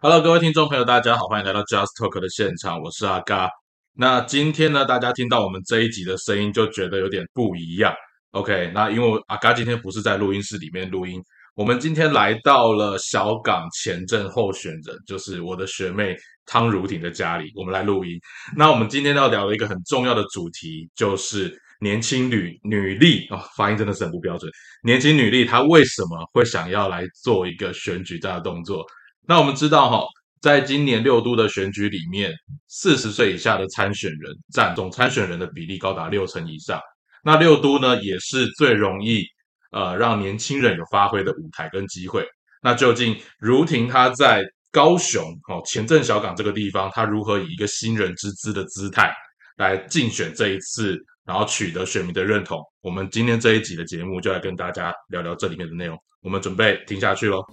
Hello，各位听众朋友，大家好，欢迎来到 Just Talk 的现场，我是阿嘎。那今天呢，大家听到我们这一集的声音，就觉得有点不一样。OK，那因为阿嘎今天不是在录音室里面录音，我们今天来到了小港前镇候选人，就是我的学妹汤如婷的家里，我们来录音。那我们今天要聊的一个很重要的主题，就是年轻女女力哦，发音真的是很不标准。年轻女力她为什么会想要来做一个选举这样的动作？那我们知道哈，在今年六都的选举里面，四十岁以下的参选人占总参选人的比例高达六成以上。那六都呢，也是最容易呃让年轻人有发挥的舞台跟机会。那究竟如婷她在高雄哦前镇小港这个地方，她如何以一个新人之姿的姿态来竞选这一次，然后取得选民的认同？我们今天这一集的节目就来跟大家聊聊这里面的内容。我们准备听下去喽。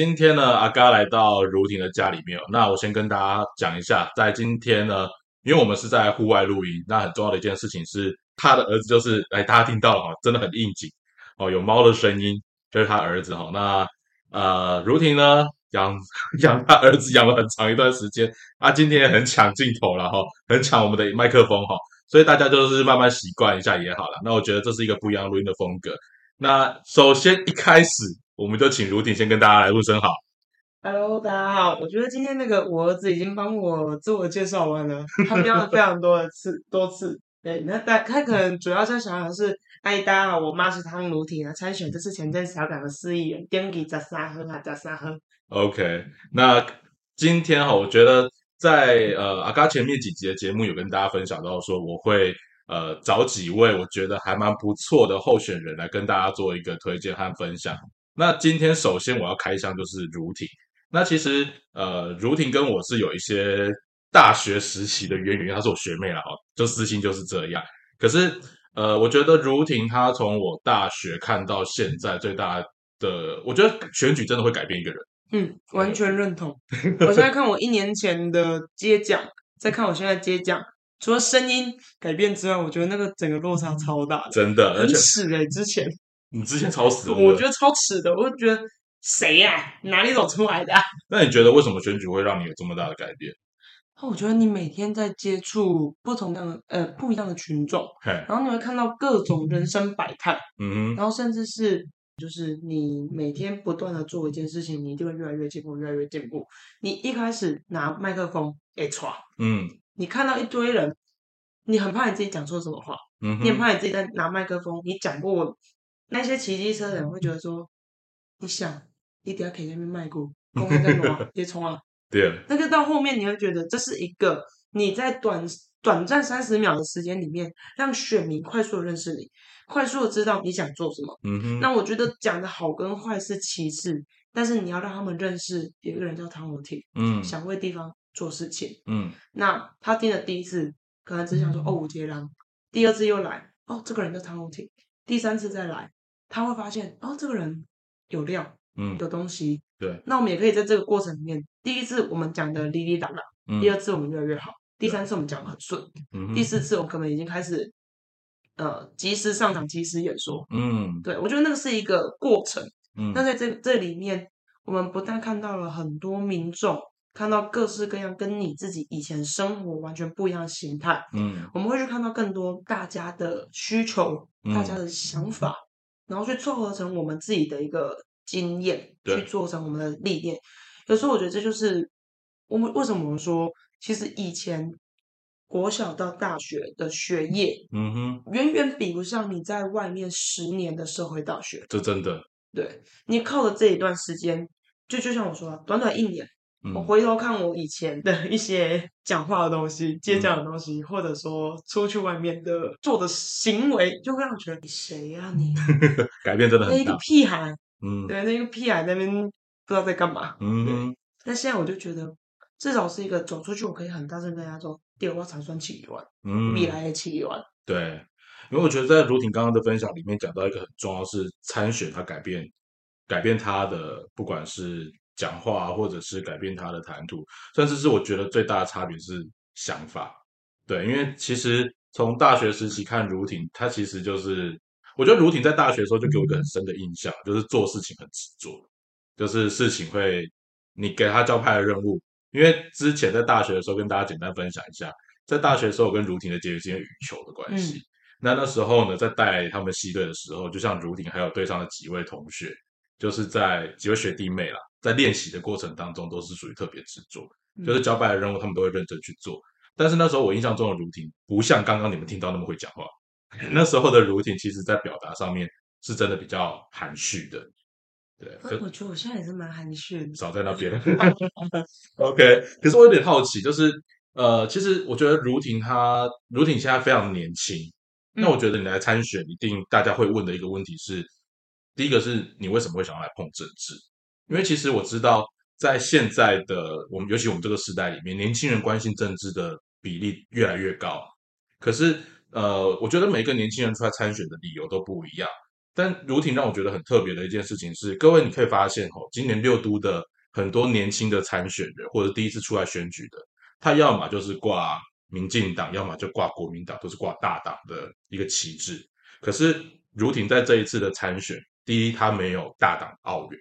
今天呢，阿嘎来到如婷的家里面。那我先跟大家讲一下，在今天呢，因为我们是在户外录音，那很重要的一件事情是，他的儿子就是，哎，大家听到了哈，真的很应景哦，有猫的声音，就是他儿子哈。那呃，如婷呢，养 养他儿子养了很长一段时间，他今天也很抢镜头了哈，很抢我们的麦克风哈，所以大家就是慢慢习惯一下也好了。那我觉得这是一个不一样录音的风格。那首先一开始。我们就请如婷先跟大家来问声好。Hello，大家好。我觉得今天那个我儿子已经帮我自我介绍完了，他标了非常多的次 多次。对，那大他可能主要在想的是，哎，大家好，我妈是汤如婷啊，参选这次前镇小港的市议员，点给扎沙亨啊，扎沙亨。OK，那今天哈，我觉得在呃阿嘎前面几集的节目有跟大家分享到说，我会呃找几位我觉得还蛮不错的候选人来跟大家做一个推荐和分享。那今天首先我要开箱就是如婷。那其实呃，如婷跟我是有一些大学时期的渊源，她是我学妹了哈，就私心就是这样。可是呃，我觉得如婷她从我大学看到现在最大的，我觉得选举真的会改变一个人。嗯，完全认同。我现在看我一年前的接奖，再看我现在接奖，除了声音改变之外，我觉得那个整个落差超大，真的，很耻哎，之前。你之前超死，我觉得超耻的，我就觉得谁呀，哪里走出来的？那你觉得为什么选举会让你有这么大的改变？那我觉得你每天在接触不同的呃不一样的群众，然后你会看到各种人生百态，嗯哼，然后甚至是就是你每天不断的做一件事情，你就会越来越进步，越来越进步。你一开始拿麦克风哎唰，嗯，你看到一堆人，你很怕你自己讲错什么话，嗯，你很怕你自己在拿麦克风，你讲过。那些骑机车的人会觉得说：“你想，你等下可以那边卖过，公 开在哪？别冲啊！”对啊。那个到后面你会觉得这是一个你在短短暂三十秒的时间里面，让选民快速的认识你，快速的知道你想做什么。嗯哼。那我觉得讲的好跟坏是其次，但是你要让他们认识有一个人叫汤姆铁，嗯，想为地方做事情，嗯。那他听了第一次，可能只想说：“哦，我杰郎。”第二次又来，哦，这个人叫汤姆提。第三次再来。他会发现哦，这个人有料，嗯，有东西。对，那我们也可以在这个过程里面，第一次我们讲的哩哩答答，第二次我们越来越好，第三次我们讲的很顺，嗯第四次我可能已经开始呃及时上场，及时演说。嗯，对，我觉得那个是一个过程。嗯，那在这这里面，我们不但看到了很多民众，看到各式各样跟你自己以前生活完全不一样的形态。嗯，我们会去看到更多大家的需求，大家的想法。然后去凑合成我们自己的一个经验，去做成我们的历练。有时候我觉得这就是我们为什么我们说，其实以前国小到大学的学业，嗯哼，远远比不上你在外面十年的社会大学。这真的，对你靠的这一段时间，就就像我说，短短一年。我回头看我以前的一些讲话的东西、接讲的东西，或者说出去外面的做的行为，就会让我觉得你谁呀你？改变真的很大。那一个屁孩，嗯，对，那个屁孩那边不知道在干嘛。嗯，但现在我就觉得，至少是一个走出去，我可以很大声跟大家说：“第二波才算起源，嗯，未来的起源。”对，因为我觉得在卢婷刚刚的分享里面讲到一个很重要是参选，他改变改变他的不管是讲话或者是改变他的谈吐，甚至是我觉得最大的差别是想法。对，因为其实从大学时期看如婷，他其实就是我觉得如婷在大学的时候就给我一个很深的印象，就是做事情很执着，就是事情会你给他交派的任务。因为之前在大学的时候跟大家简单分享一下，在大学的时候我跟如婷的结局是因为羽球的关系。那那时候呢，在带他们系队的时候，就像如婷还有队上的几位同学，就是在几位学弟妹啦，在练习的过程当中都是属于特别执着，就是交派的任务他们都会认真去做。但是那时候我印象中的如婷不像刚刚你们听到那么会讲话，那时候的如婷其实在表达上面是真的比较含蓄的。对，我觉得我现在也是蛮含蓄的，少在那边。OK，可是我有点好奇，就是呃，其实我觉得如婷她，如婷现在非常年轻，那我觉得你来参选，一定大家会问的一个问题是，第一个是你为什么会想要来碰政治？因为其实我知道，在现在的我们，尤其我们这个时代里面，年轻人关心政治的比例越来越高。可是呃，我觉得每个年轻人出来参选的理由都不一样。但如婷让我觉得很特别的一件事情是，各位你可以发现哦，今年六都的很多年轻的参选人或者第一次出来选举的，他要么就是挂民进党，要么就挂国民党，都是挂大党的一个旗帜。可是如婷在这一次的参选，第一他没有大党奥援，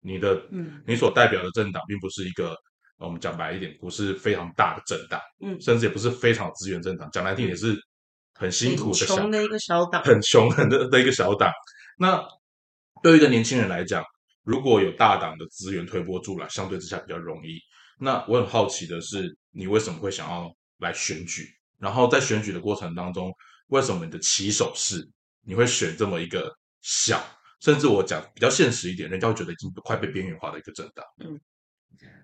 你的嗯，你所代表的政党并不是一个我们讲白一点，不是非常大的政党，嗯，甚至也不是非常资源政党，讲难听也是。很辛苦的，穷的一个小党，很穷很的的一个小党。那对于一个年轻人来讲，如果有大党的资源推波助澜，相对之下比较容易。那我很好奇的是，你为什么会想要来选举？然后在选举的过程当中，为什么你的起手式你会选这么一个小，甚至我讲比较现实一点，人家会觉得已经快被边缘化的一个政党？嗯，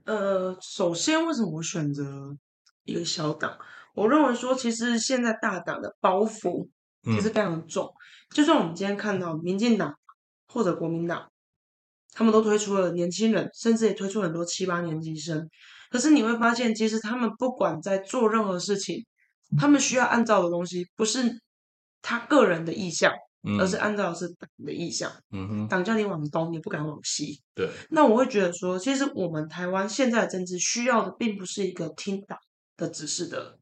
呃，首先为什么我选择一个小党？我认为说，其实现在大党的包袱其实非常重。就算我们今天看到民进党或者国民党，他们都推出了年轻人，甚至也推出很多七八年级生。可是你会发现，其实他们不管在做任何事情，他们需要按照的东西不是他个人的意向，而是按照是党的意向。嗯哼，党叫你往东，你不敢往西。对。那我会觉得说，其实我们台湾现在的政治需要的，并不是一个听党的指示的。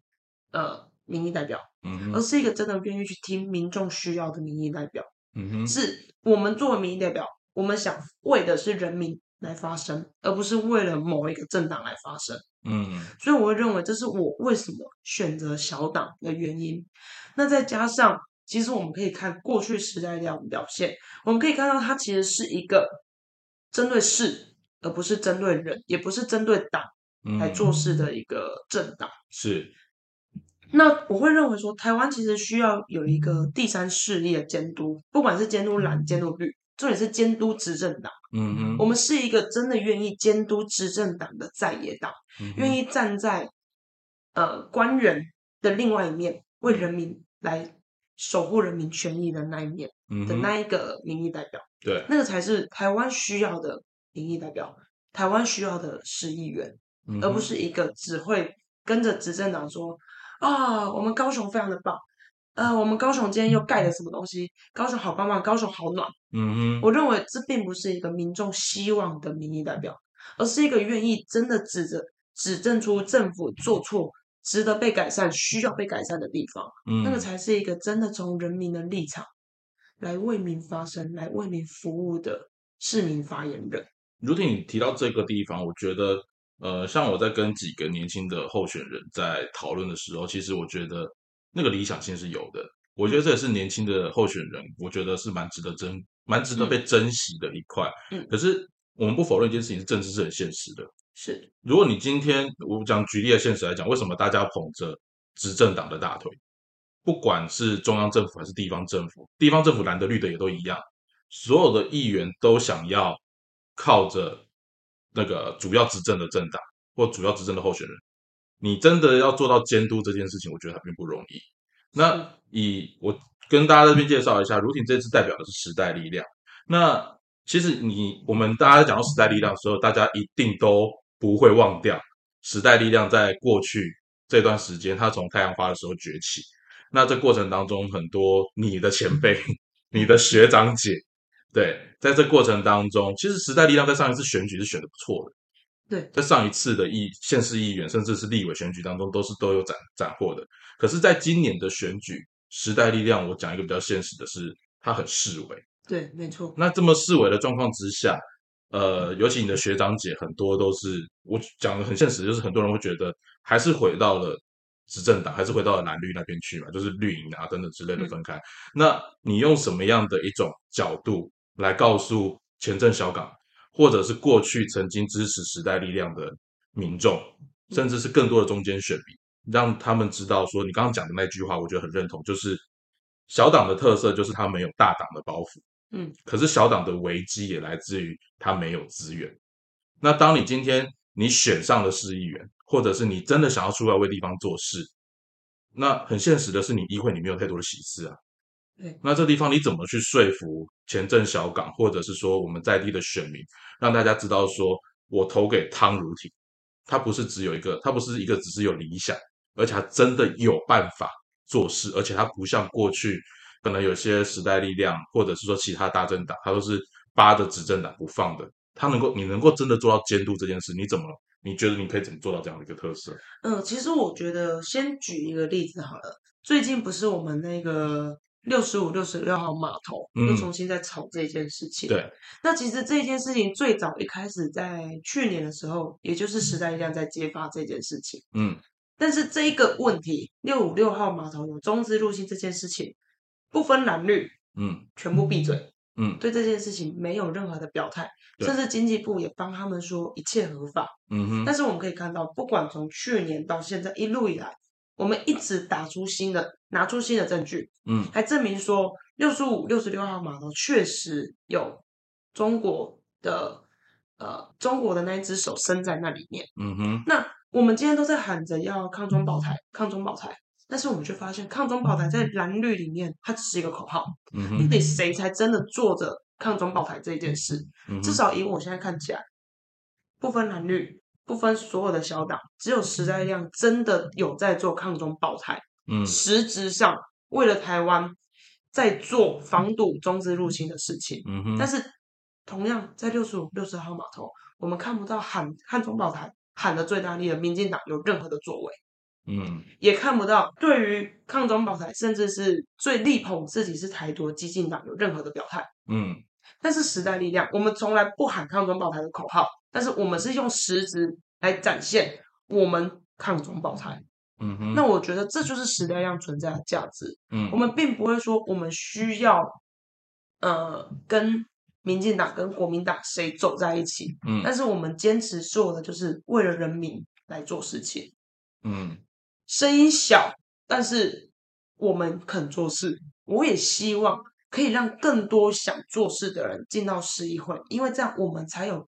呃，民意代表，嗯而是一个真的愿意去听民众需要的民意代表。嗯哼，是我们作为民意代表，我们想为的是人民来发声，而不是为了某一个政党来发声。嗯，所以我会认为这是我为什么选择小党的原因。那再加上，其实我们可以看过去时代的表现，我们可以看到它其实是一个针对事，而不是针对人，也不是针对党来做事的一个政党。是。那我会认为说，台湾其实需要有一个第三势力的监督，不管是监督蓝、监督绿，重点是监督执政党。嗯嗯，我们是一个真的愿意监督执政党的在野党，愿意站在呃官员的另外一面，为人民来守护人民权益的那一面的那一个民意代表。对，那个才是台湾需要的民意代表，台湾需要的是议员，而不是一个只会跟着执政党说。啊，我们高雄非常的棒，呃，我们高雄今天又盖了什么东西？高雄好棒棒，高雄好暖。嗯哼，我认为这并不是一个民众希望的民意代表，而是一个愿意真的指着指证出政府做错、值得被改善、需要被改善的地方。嗯，那个才是一个真的从人民的立场来为民发声、来为民服务的市民发言人。如果，你提到这个地方，我觉得。呃，像我在跟几个年轻的候选人在讨论的时候，其实我觉得那个理想性是有的。我觉得这也是年轻的候选人，我觉得是蛮值得珍、蛮值得被珍惜的一块。嗯，可是我们不否认一件事情，是政治是很现实的。是，如果你今天我讲举例的现实来讲，为什么大家捧着执政党的大腿？不管是中央政府还是地方政府，地方政府蓝的绿的也都一样，所有的议员都想要靠着。那个主要执政的政党或主要执政的候选人，你真的要做到监督这件事情，我觉得它并不容易。那以我跟大家这边介绍一下，如婷这次代表的是时代力量。那其实你我们大家讲到时代力量的时候，大家一定都不会忘掉时代力量在过去这段时间，它从太阳花的时候崛起，那这过程当中，很多你的前辈、你的学长姐，对，在这过程当中，其实时代力量在上一次选举是选的不错的。对，在上一次的议县市议员，甚至是立委选举当中，都是都有斩斩获的。可是，在今年的选举，时代力量，我讲一个比较现实的是，他很示威。对，没错。那这么示威的状况之下，呃，尤其你的学长姐很多都是，我讲的很现实，就是很多人会觉得，还是回到了执政党，还是回到了蓝绿那边去嘛，就是绿营啊等等之类的分开。那你用什么样的一种角度来告诉前阵小港？或者是过去曾经支持时代力量的民众，甚至是更多的中间选民，让他们知道说，你刚刚讲的那句话，我觉得很认同，就是小党的特色就是他没有大党的包袱，嗯，可是小党的危机也来自于他没有资源。那当你今天你选上了市议员，或者是你真的想要出来为地方做事，那很现实的是，你议会你没有太多的喜事啊。那这地方你怎么去说服前镇小港，或者是说我们在地的选民，让大家知道说，我投给汤如婷，他不是只有一个，他不是一个只是有理想，而且他真的有办法做事，而且他不像过去可能有些时代力量，或者是说其他大政党，他都是扒着执政党不放的，他能够你能够真的做到监督这件事，你怎么你觉得你可以怎么做到这样的一个特色？嗯，其实我觉得先举一个例子好了，最近不是我们那个。六十五、六十六号码头又重新在炒这件事情。对，那其实这件事情最早一开始在去年的时候，也就是时代力量在揭发这件事情。嗯，但是这一个问题，六五六号码头有中资入侵这件事情，不分蓝绿，嗯，全部闭嘴，嗯，对这件事情没有任何的表态，甚至经济部也帮他们说一切合法。嗯哼，但是我们可以看到，不管从去年到现在一路以来。我们一直打出新的，拿出新的证据，嗯，还证明说六十五、六十六号码头确实有中国的，呃，中国的那一只手伸在那里面，嗯哼。那我们今天都在喊着要抗中保台，抗中保台，但是我们却发现抗中保台在蓝绿里面，它只是一个口号。到底谁才真的做着抗中保台这一件事？至少以我现在看起来，不分蓝绿。不分所有的小党，只有时代力量真的有在做抗中保台，嗯，实质上为了台湾在做防堵中资入侵的事情。但是同样在六十五、六十号码头，我们看不到喊抗中保台喊的最大力的民进党有任何的作为，嗯，也看不到对于抗中保台甚至是最力捧自己是台独激进党有任何的表态，嗯。但是时代力量，我们从来不喊抗中保台的口号。但是我们是用实质来展现我们抗中保台，嗯哼，那我觉得这就是时代量存在的价值，嗯，我们并不会说我们需要，呃，跟民进党跟国民党谁走在一起，嗯，但是我们坚持做的就是为了人民来做事情，嗯，声音小，但是我们肯做事，我也希望可以让更多想做事的人进到市议会，因为这样我们才有。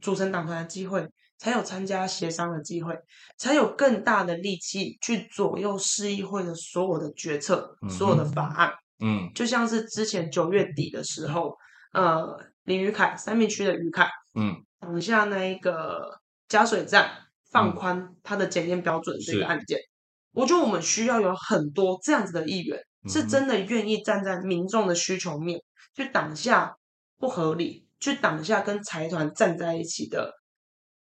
组成党团的机会，才有参加协商的机会，才有更大的力气去左右市议会的所有的决策、所有的法案。嗯，就像是之前九月底的时候，呃，林宇凯三明区的宇凯，嗯，挡下那一个加水站放宽它的检验标准这个案件，我觉得我们需要有很多这样子的议员，是真的愿意站在民众的需求面去挡下不合理。去挡下跟财团站在一起的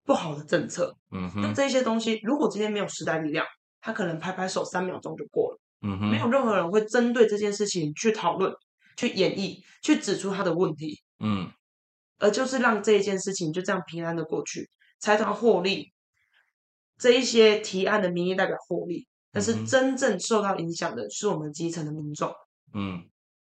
不好的政策，嗯哼，那这些东西如果今天没有时代力量，他可能拍拍手三秒钟就过了，嗯哼，没有任何人会针对这件事情去讨论、去演绎、去指出他的问题，嗯，而就是让这一件事情就这样平安的过去，财团获利，这一些提案的民意代表获利，但是真正受到影响的是我们基层的民众，嗯，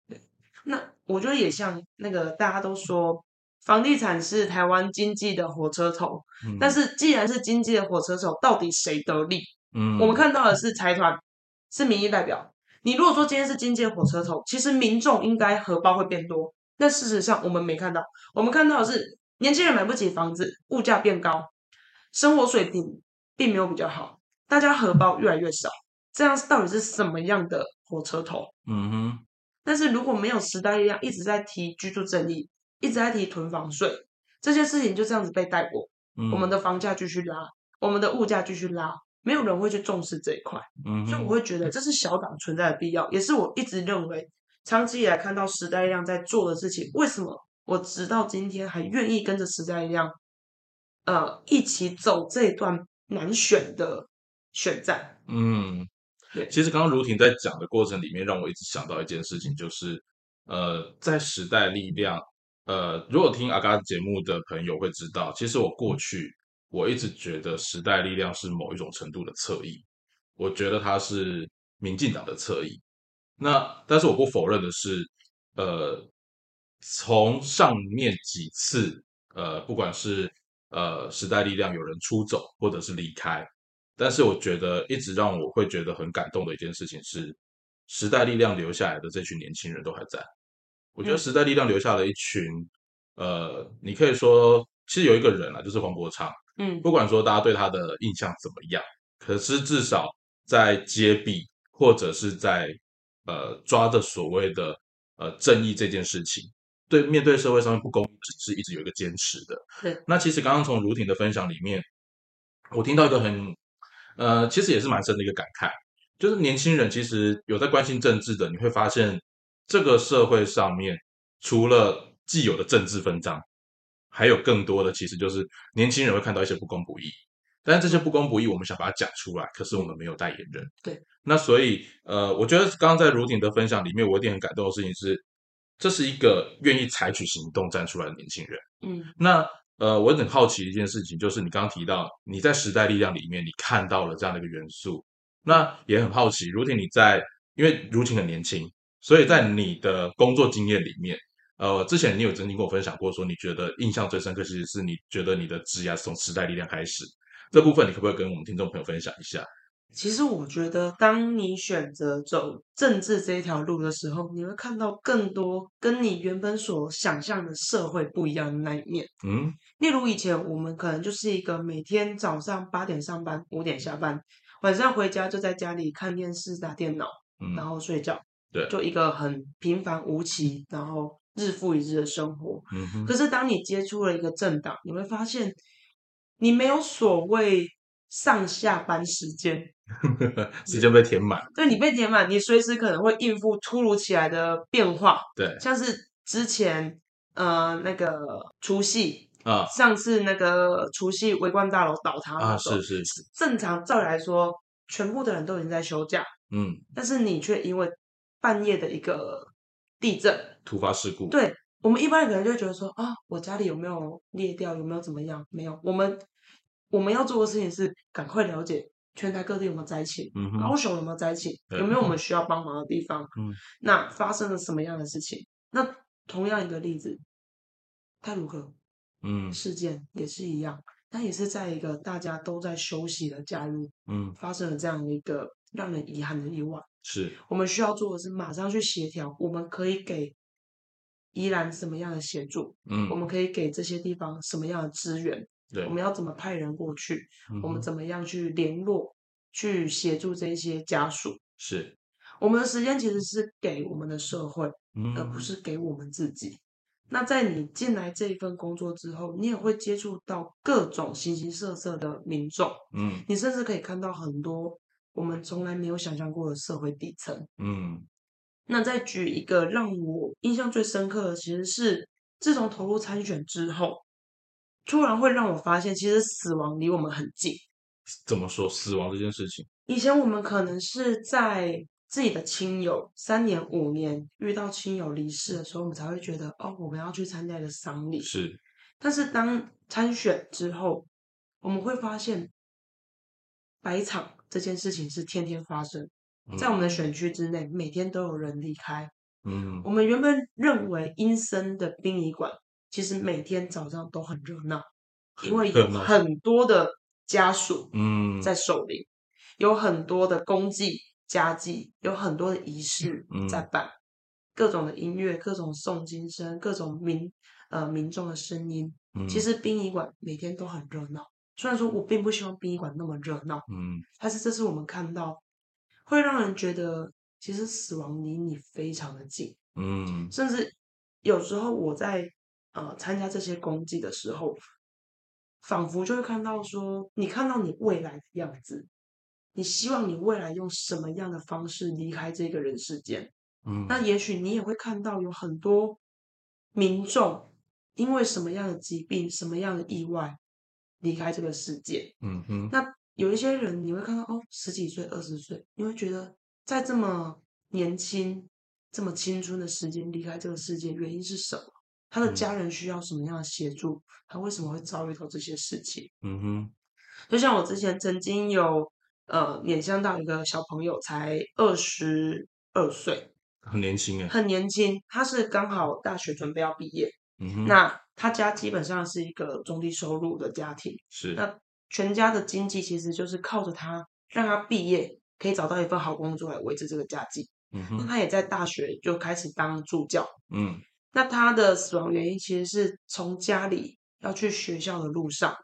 对，那我觉得也像那个大家都说。房地产是台湾经济的火车头，但是既然是经济的火车头，到底谁得利？嗯，我们看到的是财团，是民意代表。你如果说今天是经济的火车头，其实民众应该荷包会变多。但事实上我们没看到，我们看到的是年轻人买不起房子，物价变高，生活水平并没有比较好，大家荷包越来越少。这样到底是什么样的火车头？嗯哼。但是如果没有时代力量一直在提居住正义。一直在提囤房税这件事情，就这样子被带过。我们的房价继续拉，我们的物价继续拉，没没有人会去重视这一块，嗯，所以我会觉得这是小党存在的必要，也是我一直认为长期以来看到时代力量在做的事情。为什么我直到今天还愿意跟着时代力量，呃，一起走这段难选的选战？嗯，对。其实刚刚如婷在讲的过程里面，让我一直想到一件事情，就是呃，在时代力量，呃，如果听阿嘎节目的朋友会知道，其实我过去。我一直觉得时代力量是某一种程度的侧翼，我觉得它是民进党的侧翼。那但是我不否认的是，呃，从上面几次，呃，不管是呃时代力量有人出走或者是离开，但是我觉得一直让我会觉得很感动的一件事情是，时代力量留下来的这群年轻人都还在。我觉得时代力量留下了一群，呃，你可以说其实有一个人啊，就是黄国昌。嗯，不管说大家对他的印象怎么样，可是至少在揭弊或者是在呃抓的所谓的呃正义这件事情，对面对社会上面不公平是一直有一个坚持的。对，那其实刚刚从如婷的分享里面，我听到一个很呃，其实也是蛮深的一个感慨，就是年轻人其实有在关心政治的，你会发现这个社会上面除了既有的政治分赃。还有更多的，其实就是年轻人会看到一些不公不义，但是这些不公不义，我们想把它讲出来，可是我们没有代言人。对，那所以，呃，我觉得刚刚在如鼎的分享里面，我一点很感动的事情是，这是一个愿意采取行动站出来的年轻人。嗯，那呃，我很好奇一件事情，就是你刚刚提到你在时代力量里面，你看到了这样的一个元素，那也很好奇，如婷你在，因为如婷很年轻，所以在你的工作经验里面。呃，之前你有曾经跟我分享过，说你觉得印象最深刻，其实是你觉得你的职业是从时代力量开始这部分，你可不可以跟我们听众朋友分享一下？其实我觉得，当你选择走政治这一条路的时候，你会看到更多跟你原本所想象的社会不一样的那一面。嗯，例如以前我们可能就是一个每天早上八点上班，五点下班，晚上回家就在家里看电视、打电脑，然后睡觉，对，就一个很平凡无奇，然后。日复一日的生活，嗯可是当你接触了一个政党，你会发现你没有所谓上下班时间，时间被填满。对你被填满，你随时可能会应付突如其来的变化。对，像是之前呃那个除夕啊，上次那个除夕围观大楼倒塌啊，是是是，正常照理来说，全部的人都已经在休假，嗯，但是你却因为半夜的一个。地震突发事故，对我们一般人可能就觉得说啊，我家里有没有裂掉，有没有怎么样？没有，我们我们要做的事情是赶快了解全台各地有没有灾情，高雄有没有灾情，有没有我们需要帮忙的地方？嗯，那发生了什么样的事情？那同样一个例子，泰鲁格嗯事件也是一样，它也是在一个大家都在休息的假日，嗯，发生了这样的一个让人遗憾的意外。是我们需要做的是马上去协调，我们可以给宜兰什么样的协助？嗯，我们可以给这些地方什么样的资源？对，我们要怎么派人过去？我们怎么样去联络、去协助这些家属？是我们的时间其实是给我们的社会，而不是给我们自己。那在你进来这一份工作之后，你也会接触到各种形形色色的民众，嗯，你甚至可以看到很多。我们从来没有想象过的社会底层，嗯，那再举一个让我印象最深刻的，其实是自从投入参选之后，突然会让我发现，其实死亡离我们很近。怎么说死亡这件事情？以前我们可能是在自己的亲友三年五年遇到亲友离世的时候，我们才会觉得哦，我们要去参加一个丧礼。是，但是当参选之后，我们会发现白场。这件事情是天天发生在我们的选区之内，每天都有人离开。嗯，我们原本认为阴森的殡仪馆，其实每天早上都很热闹，因为有很多的家属嗯。在守灵，有很多的公祭家祭，有很多的仪式在办，各种的音乐，各种诵经声，各种民呃民众的声音。其实殡仪馆每天都很热闹。虽然说我并不希望殡仪馆那么热闹，嗯，但是这是我们看到会让人觉得，其实死亡离你非常的近，嗯，甚至有时候我在呃参加这些公祭的时候，仿佛就会看到说，你看到你未来的样子，你希望你未来用什么样的方式离开这个人世间？嗯，那也许你也会看到有很多民众因为什么样的疾病、什么样的意外离开这个世界。嗯哼，那有一些人你会看到哦，十几岁、二十岁，你会觉得在这么年轻、这么青春的时间离开这个世界，原因是什么？他的家人需要什么样的协助？他为什么会遭遇到这些事情？嗯哼，就像我之前曾经有呃，面向到一个小朋友，才二十二岁，很年轻哎，很年轻。他是刚好大学准备要毕业，嗯哼，那他家基本上是一个中低收入的家庭，是那全家的经济其实就是靠着他，让他毕业可以找到一份好工作来维持这个家计。嗯哼，那他也在大学就开始当助教，嗯。那他的死亡原因其实是从家里要去学校的路上，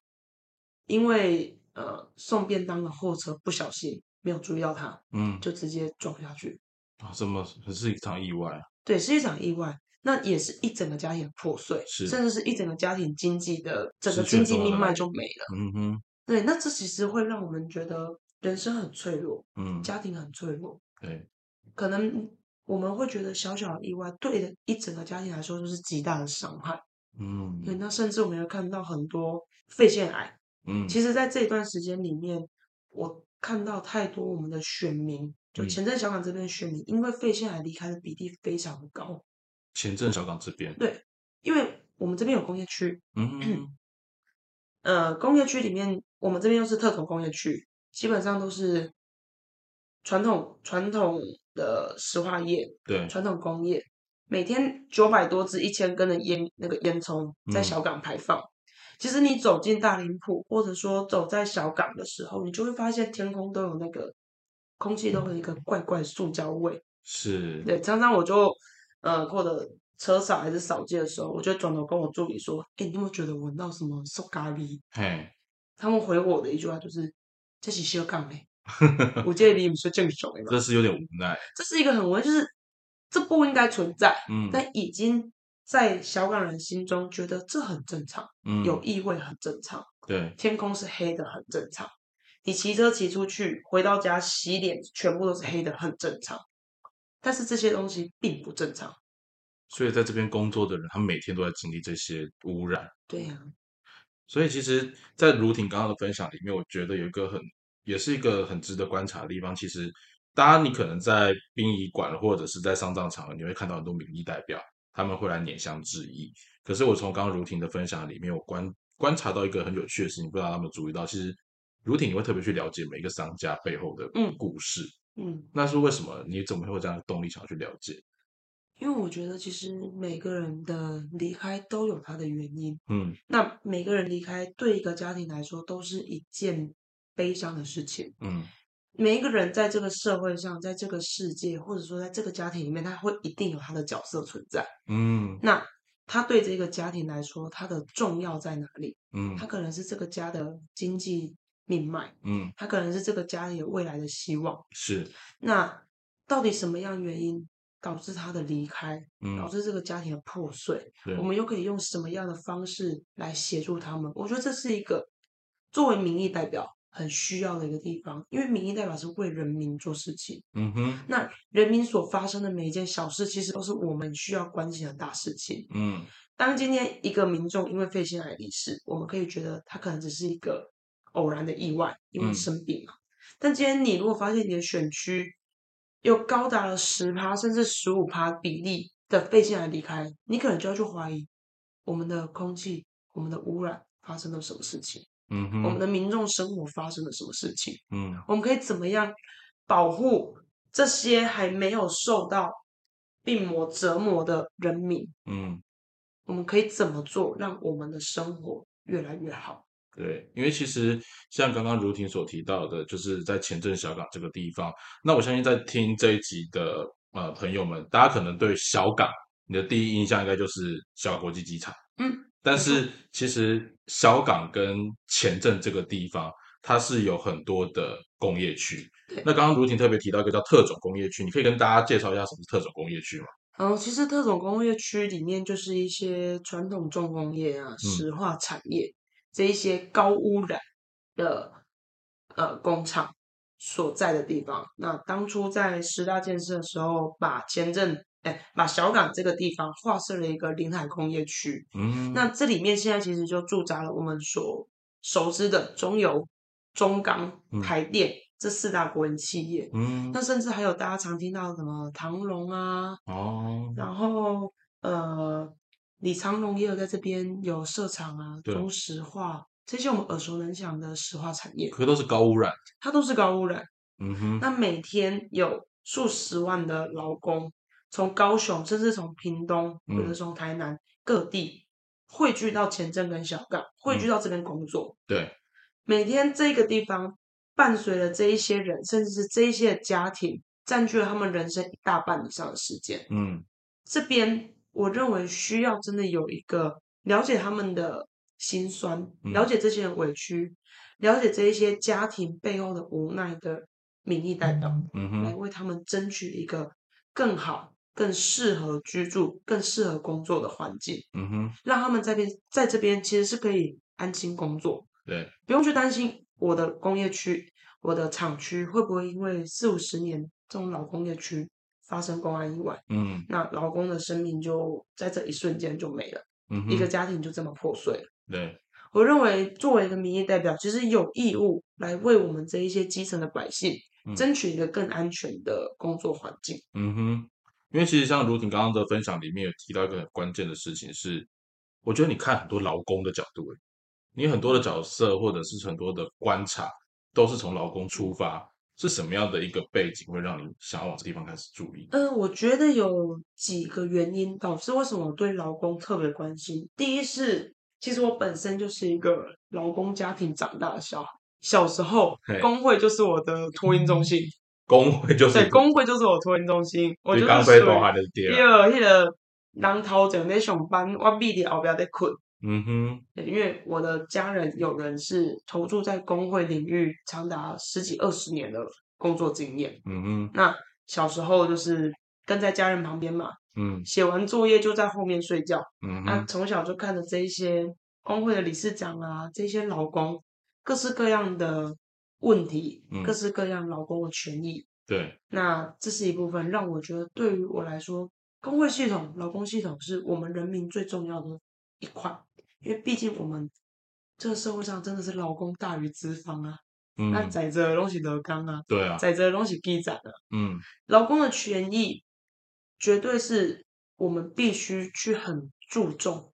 因为呃送便当的货车不小心没有注意到他，嗯，就直接撞下去啊！这么是一场意外啊？对，是一场意外。那也是一整个家庭破碎，是甚至是一整个家庭经济的整个经济命脉就没了。嗯哼，对，那这其实会让我们觉得人生很脆弱，嗯，家庭很脆弱，对，可能。我们会觉得小小的意外，对的一整个家庭来说就是极大的伤害。嗯，对，那甚至我们会看到很多肺腺癌。嗯，其实，在这一段时间里面，我看到太多我们的选民，就前镇小港这边选民，因为肺腺癌离开的比例非常的高。前镇小港这边，对，因为我们这边有工业区。嗯，呃，工业区里面，我们这边又是特种工业区，基本上都是传统传统。的石化业，对传统工业，每天九百多支、一千根的烟，那个烟囱在小港排放。其实你走进大林埔，或者说走在小港的时候，你就会发现天空都有那个空气都有一个怪怪塑胶味。是，对，常常我就呃，或者车扫还是扫街的时候，我就转头跟我助理说：“哎，你有没有觉得闻到什么塑咖喱？”嘿，他们回我的一句话就是：“这是小港嘞。”我建议你们说正手，这是有点无奈。这是一个很无奈，就是这不应该存在。嗯，但已经在小港人心中觉得这很正常。嗯，有异味很正常。对，天空是黑的很正常。你骑车骑出去，回到家洗脸，全部都是黑的，很正常。但是这些东西并不正常。所以在这边工作的人，他每天都在经历这些污染。对呀。所以其实，在如婷刚刚的分享里面，我觉得有一个很。也是一个很值得观察的地方。其实，当然你可能在殡仪馆或者是在丧葬场，你会看到很多民意代表，他们会来拈香致意。可是我从刚刚如婷的分享里面，我观观察到一个很有趣的事情，不知道他们注意到，其实如婷你会特别去了解每一个商家背后的故事。嗯，那是为什么？你怎么会有这样的动力想要去了解？因为我觉得，其实每个人的离开都有他的原因。嗯，那每个人离开对一个家庭来说都是一件。悲伤的事情，嗯，每一个人在这个社会上，在这个世界，或者说在这个家庭里面，他会一定有他的角色存在，嗯，那他对这个家庭来说，他的重要在哪里？嗯，他可能是这个家的经济命脉，嗯，他可能是这个家里未来的希望，是。那到底什么样原因导致他的离开，导致这个家庭的破碎？我们又可以用什么样的方式来协助他们？我觉得这是一个作为民意代表。很需要的一个地方，因为民意代表是为人民做事情。嗯哼，那人民所发生的每一件小事，其实都是我们需要关心的大事情。嗯，当今天一个民众因为肺腺癌离世，我们可以觉得他可能只是一个偶然的意外，因为生病嘛。但今天你如果发现你的选区有高达了十趴甚至十五趴比例的肺腺癌离开，你可能就要去怀疑我们的空气、我们的污染发生了什么事情。嗯，我们的民众生活发生了什么事情？嗯，我们可以怎么样保护这些还没有受到病魔折磨的人民？嗯，我们可以怎么做，让我们的生活越来越好？对，因为其实像刚刚如婷所提到的，就是在前镇小港这个地方，那我相信在听这一集的呃朋友们，大家可能对小港你的第一印象应该就是小港国际机场。嗯。但是其实小港跟前镇这个地方，它是有很多的工业区。那刚刚卢婷特别提到一个叫特种工业区，你可以跟大家介绍一下什么是特种工业区吗？嗯，其实特种工业区里面就是一些传统重工业啊、石化产业这一些高污染的呃工厂所在的地方。那当初在十大建设的时候，把前镇哎，把小港这个地方划设了一个临海工业区。嗯，那这里面现在其实就驻扎了我们所熟知的中油、中钢、台电这四大国营企业。嗯，那甚至还有大家常听到什么唐龙啊，哦，然后呃，李长龙也有在这边有设厂啊，中石化。这些我们耳熟能详的石化产业，可都是高污染，它都是高污染。嗯哼，那每天有数十万的劳工从高雄，甚至从屏东或者从台南各地汇聚到前镇跟小港，汇聚到这边工作。对，每天这个地方伴随了这一些人，甚至是这一些家庭，占据了他们人生一大半以上的时间。嗯，这边我认为需要真的有一个了解他们的。心酸，了解这些人委屈，了解这一些家庭背后的无奈的民意代表，嗯来为他们争取一个更好、更适合居住、更适合工作的环境。嗯哼，让他们在边在这边其实是可以安心工作，对，不用去担心我的工业区、我的厂区会不会因为四五十年这种老工业区发生公安意外，嗯，那劳工的生命就在这一瞬间就没了，嗯一个家庭就这么破碎了。对，我认为作为一个民意代表，其实有义务来为我们这一些基层的百姓争取一个更安全的工作环境。嗯哼，因为其实像如婷刚刚的分享里面有提到一个很关键的事情，是我觉得你看很多劳工的角度，你很多的角色或者是很多的观察都是从劳工出发，是什么样的一个背景会让你想要往这地方开始注意？嗯，我觉得有几个原因导致为什么我对劳工特别关心。第一是其实我本身就是一个劳工家庭长大的小孩，小时候工会就是我的托婴中心，工会就是对工会就是我托婴中心。我就是属于第二那个人头前在上班，我闭的后边在困。嗯哼，因为我的家人有人是投注在工会领域长达十几二十年的工作经验。嗯哼，那小时候就是跟在家人旁边嘛。嗯，写完作业就在后面睡觉。嗯，啊，从小就看着这一些工会的理事长啊，这些劳工各式各样的问题，各式各样劳工的权益。对，那这是一部分让我觉得，对于我来说，工会系统、劳工系统是我们人民最重要的一块，因为毕竟我们这个社会上真的是劳工大于资方啊。嗯，那载着东西德刚啊，对啊，载着东西基展啊。嗯，劳工的权益。绝对是我们必须去很注重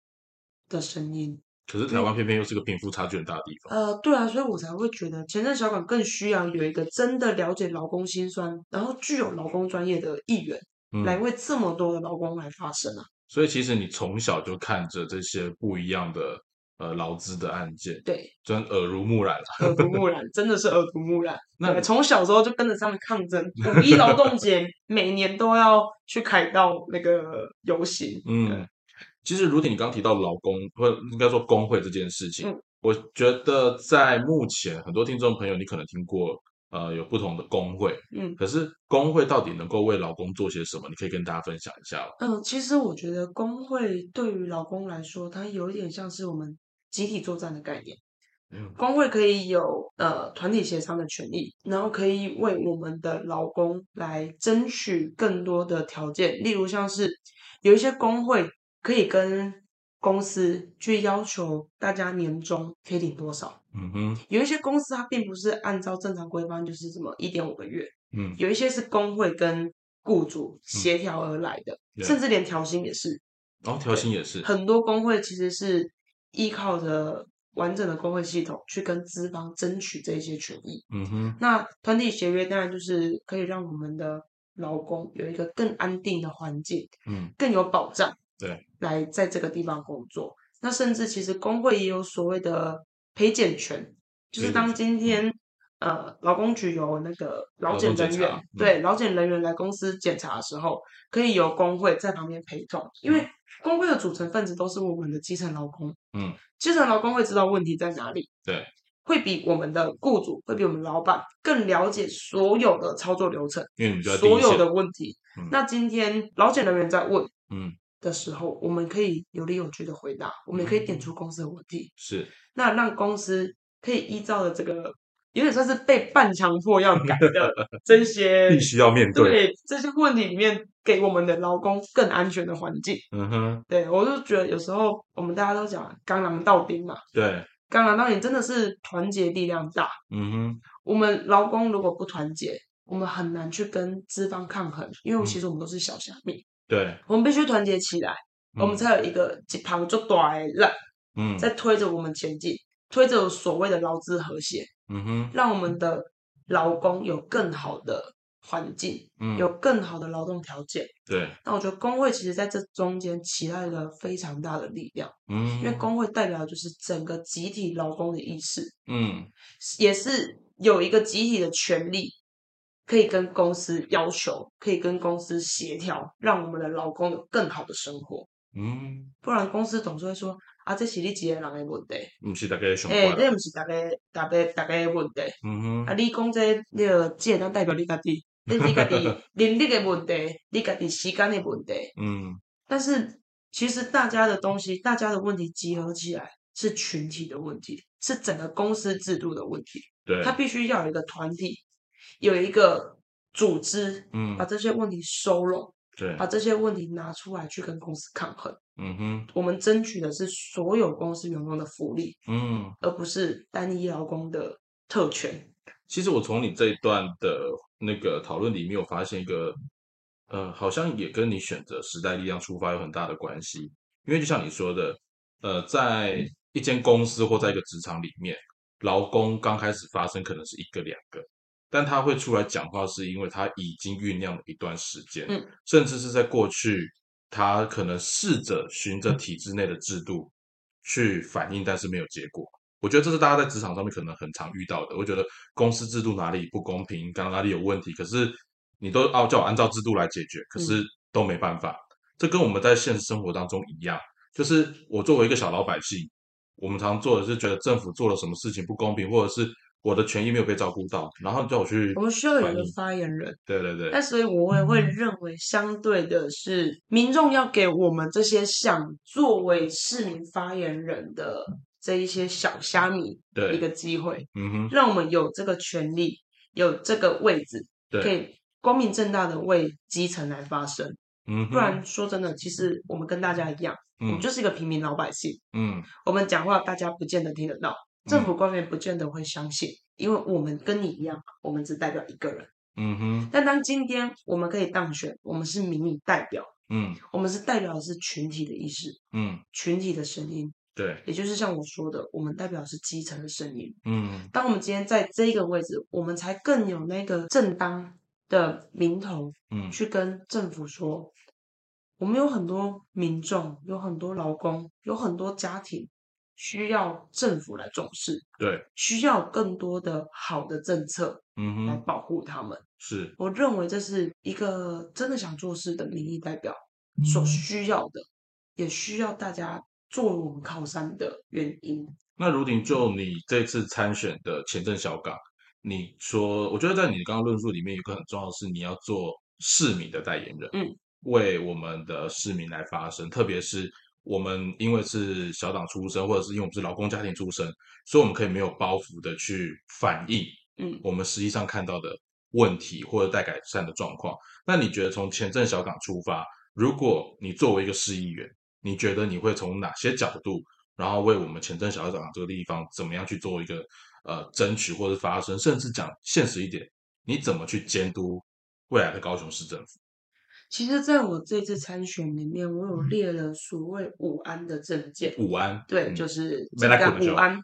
的声音。可是台湾偏偏又是个贫富差距很大的地方。呃，对啊，所以我才会觉得前任小港更需要有一个真的了解劳工心酸，然后具有劳工专业的议员，来为这么多的劳工来发声啊。所以其实你从小就看着这些不一样的。呃，劳资的案件，对，真耳濡目染了，耳濡目染，真的是耳濡目染。那从小时候就跟着他们抗争，五一劳动节每年都要去凯道那个游行。嗯，其实如婷，你刚提到劳工或应该说工会这件事情，我觉得在目前很多听众朋友，你可能听过呃有不同的工会，嗯，可是工会到底能够为劳工做些什么？你可以跟大家分享一下嗯，其实我觉得工会对于劳工来说，它有一点像是我们。集体作战的概念，工会可以有呃团体协商的权利，然后可以为我们的劳工来争取更多的条件，例如像是有一些工会可以跟公司去要求大家年终可以领多少，嗯哼，有一些公司它并不是按照正常规范，就是什么一点五个月，嗯，有一些是工会跟雇主协调而来的，甚至连调薪也是，哦，调薪也是，很多工会其实是。依靠着完整的工会系统去跟资方争取这些权益。嗯哼，那团体协约当然就是可以让我们的劳工有一个更安定的环境，嗯，更有保障。对，来在这个地方工作。那甚至其实工会也有所谓的陪检权，就是当今天呃劳工局有那个劳检人员，对劳检人员来公司检查的时候，可以由工会在旁边陪同，因为。工会的组成分子都是我们的基层劳工，嗯，基层劳工会知道问题在哪里，对，会比我们的雇主，会比我们老板更了解所有的操作流程，嗯，所有的。问题。那今天劳检人员在问，嗯的时候，我们可以有理有据的回答，我们也可以点出公司的问题，是，那让公司可以依照的这个有点算是被半强迫要改的 这些，必须要面对对这些问题里面，给我们的劳工更安全的环境。嗯哼，对我就觉得有时候我们大家都讲刚狼到兵嘛，对，刚狼到兵真的是团结力量大。嗯哼，我们劳工如果不团结，我们很难去跟资方抗衡，因为其实我们都是小虾米。对，我们必须团结起来，我们才有一个一旁就短了，嗯，在推着我们前进。推着所谓的劳资和谐，嗯哼，让我们的劳工有更好的环境，嗯，有更好的劳动条件。对，那我觉得工会其实在这中间起到一个非常大的力量，嗯，因为工会代表的就是整个集体劳工的意识，嗯，也是有一个集体的权利，可以跟公司要求，可以跟公司协调，让我们的老公有更好的生活，嗯，不然公司总是会说。啊，这是你一个人的问题，毋是大家想。诶，这毋是大家、大家、大家的问题。嗯哼。啊，你讲这，你个只能代表你家己，你你家己 能力的问题，你家己时间的问题。嗯。但是，其实大家的东西，大家的问题集合起来，是群体的问题，是整个公司制度的问题。对。他必须要有一个团体，有一个组织，嗯，把这些问题收拢。对，把这些问题拿出来去跟公司抗衡。嗯哼，我们争取的是所有公司员工的福利，嗯，而不是单一劳工的特权。其实我从你这一段的那个讨论里面，有发现一个，呃，好像也跟你选择时代力量出发有很大的关系。因为就像你说的，呃，在一间公司或在一个职场里面，劳工刚开始发生可能是一个两个。但他会出来讲话，是因为他已经酝酿了一段时间，嗯，甚至是在过去，他可能试着循着体制内的制度去反映，但是没有结果。我觉得这是大家在职场上面可能很常遇到的。我觉得公司制度哪里不公平，刚刚哪里有问题，可是你都要叫我按照制度来解决，可是都没办法。这跟我们在现实生活当中一样，就是我作为一个小老百姓，我们常做的是觉得政府做了什么事情不公平，或者是。我的权益没有被照顾到，然后叫我去。我们需要有一个发言人。对对对。那所以我也会认为，相对的是，民众要给我们这些想作为市民发言人的这一些小虾米一个机会，嗯哼，让我们有这个权利，有这个位置，可以光明正大的为基层来发声。嗯，不然说真的，其实我们跟大家一样，我们就是一个平民老百姓。嗯，我们讲话大家不见得听得到。政府官员不见得会相信，因为我们跟你一样，我们只代表一个人。嗯哼。但当今天我们可以当选，我们是民意代表。嗯。我们是代表的是群体的意识。嗯。群体的声音。对。也就是像我说的，我们代表是基层的声音。嗯。当我们今天在这个位置，我们才更有那个正当的名头。嗯。去跟政府说，我们有很多民众，有很多劳工，有很多家庭。需要政府来重视，对，需要更多的好的政策，嗯哼，来保护他们。是，我认为这是一个真的想做事的民意代表所需要的，也需要大家作为我们靠山的原因。那如婷，就你这次参选的前镇小港，你说，我觉得在你刚刚论述里面，有个很重要的是，你要做市民的代言人，嗯，为我们的市民来发声，特别是。我们因为是小党出身，或者是因为我们是劳工家庭出身，所以我们可以没有包袱的去反映，嗯，我们实际上看到的问题或者待改善的状况。那你觉得从前镇小港出发，如果你作为一个市议员，你觉得你会从哪些角度，然后为我们前镇小港这个地方怎么样去做一个呃争取或者发声，甚至讲现实一点，你怎么去监督未来的高雄市政府？其实，在我这次参选里面，我有列了所谓五安的证件。五安，对，就是这个五安，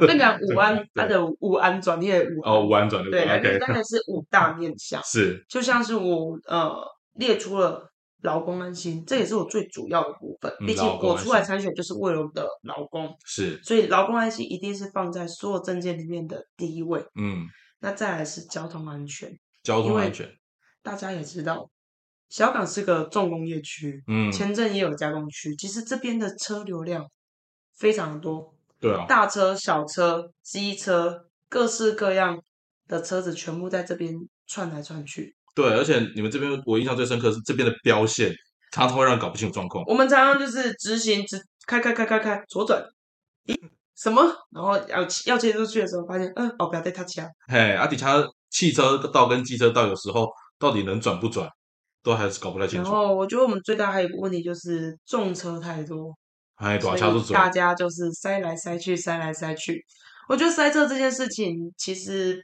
这个五安，它的五安转列五哦，五安转列对，大概是五 大面向。是，就像是我呃列出了劳工安心，这也是我最主要的部分。毕竟我出来参选就是为了我的劳工，是，所以劳工安心一定是放在所有证件里面的第一位。嗯，那再来是交通安全，交通安全，大家也知道。小港是个重工业区，嗯，前镇也有加工区。其实这边的车流量非常多，对啊，大车、小车、机车，各式各样的车子全部在这边串来串去。对，而且你们这边我印象最深刻是这边的标线常常会让人搞不清楚状况。我们常常就是直行直开开开开开左转，咦，什么？然后要要切出去的时候，发现嗯，哦，不要带他切。嘿，阿底他汽车道跟机车道有时候到底能转不转，都还是搞不太清楚。然后我觉得我们最大还有一个问题就是重车太多，哎，多少车大家就是塞来塞去，塞来塞去。我觉得塞车这件事情其实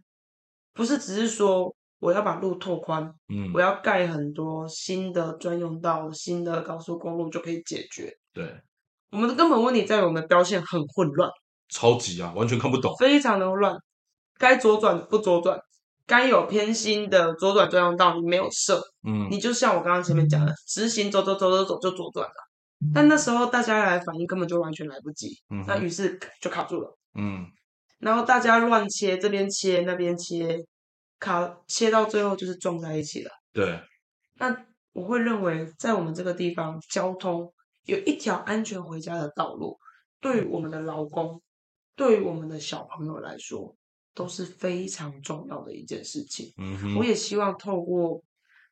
不是只是说我要把路拓宽，嗯，我要盖很多新的专用道、新的高速公路就可以解决。对，我们的根本问题在于我们的标线很混乱，超级啊，完全看不懂，非常的乱。该左转不左转，该有偏心的左转专用道你没有设，嗯，你就像我刚刚前面讲的，直行走走走走走就左转了，但那时候大家来反应根本就完全来不及，嗯，那于是就卡住了，嗯。然后大家乱切，这边切那边切，卡切到最后就是撞在一起了。对。那我会认为，在我们这个地方，交通有一条安全回家的道路，对于我们的劳工，对于我们的小朋友来说，都是非常重要的一件事情。嗯哼。我也希望透过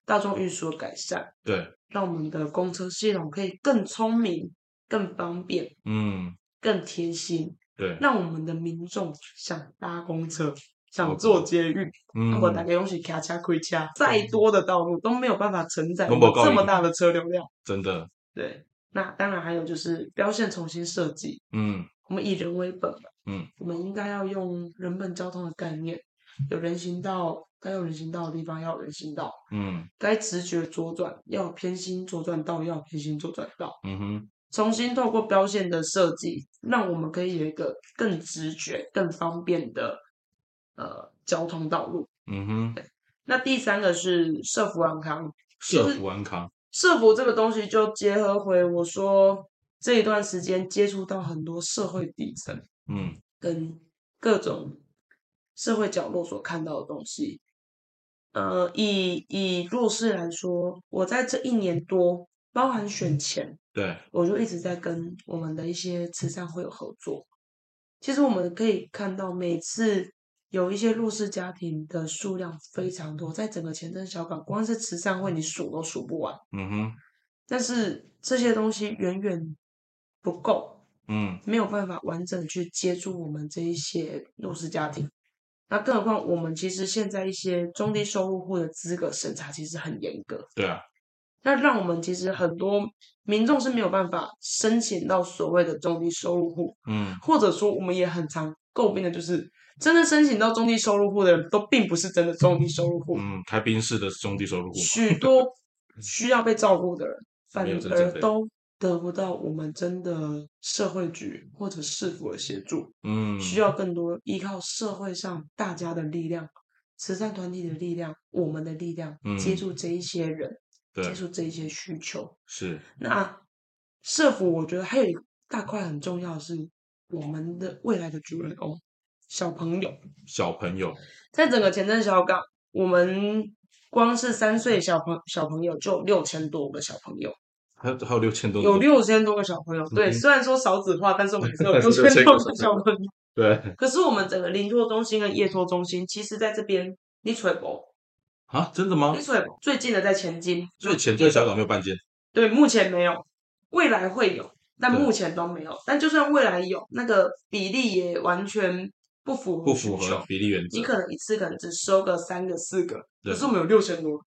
大众运输的改善，对，让我们的公车系统可以更聪明、更方便，嗯，更贴心。对，让我们的民众想搭公车、想坐捷运，如果大家东西卡车开车，再多的道路都没有办法承载这么大的车流量。真的。对，那当然还有就是标线重新设计。嗯，我们以人为本嘛。嗯，我们应该要用人本交通的概念，有人行道，该有人行道的地方要有人行道。嗯，该直觉左转要偏心左转道，要偏心左转道。嗯哼。重新透过标线的设计，让我们可以有一个更直觉、更方便的呃交通道路。嗯哼。那第三个是社福安康。社福安康。社福这个东西就结合回我说这一段时间接触到很多社会底层，嗯，跟各种社会角落所看到的东西。呃，以以弱势来说，我在这一年多。包含选钱，对，我就一直在跟我们的一些慈善会有合作。其实我们可以看到，每次有一些弱势家庭的数量非常多，在整个前镇小港，光是慈善会你数都数不完。嗯哼。但是这些东西远远不够，嗯，没有办法完整去接住我们这一些弱势家庭。那更何况我们其实现在一些中低收入户的资格审查其实很严格。对啊。那让我们其实很多民众是没有办法申请到所谓的中低收入户，嗯，或者说我们也很常诟病的就是，真的申请到中低收入户的人都并不是真的中低收入户，嗯，开宾式的中低收入户，许多需要被照顾的人，反而都得不到我们真的社会局或者市府的协助，嗯，需要更多依靠社会上大家的力量、慈善团体的力量、我们的力量，嗯。接触这一些人。接触这一些需求。是。那社福，我觉得还有一大块很重要是我们的未来的主人公小朋友。小朋友。在整个前镇小港，我们光是三岁小朋小朋友就六千多个小朋友，还有还有六千多有六千多个小朋友。对，虽然说少子化，但是我们还是有 六千多个小朋友。对。可是我们整个临托中心跟夜托中心，其实在这边你吹不？啊，真的吗？最最近的在前金，最前最小港没有半间。对，目前没有，未来会有，但目前都没有。但就算未来有，那个比例也完全不符合不符合比例原则。你可能一次可能只收个三个四个，可是我们有六千多，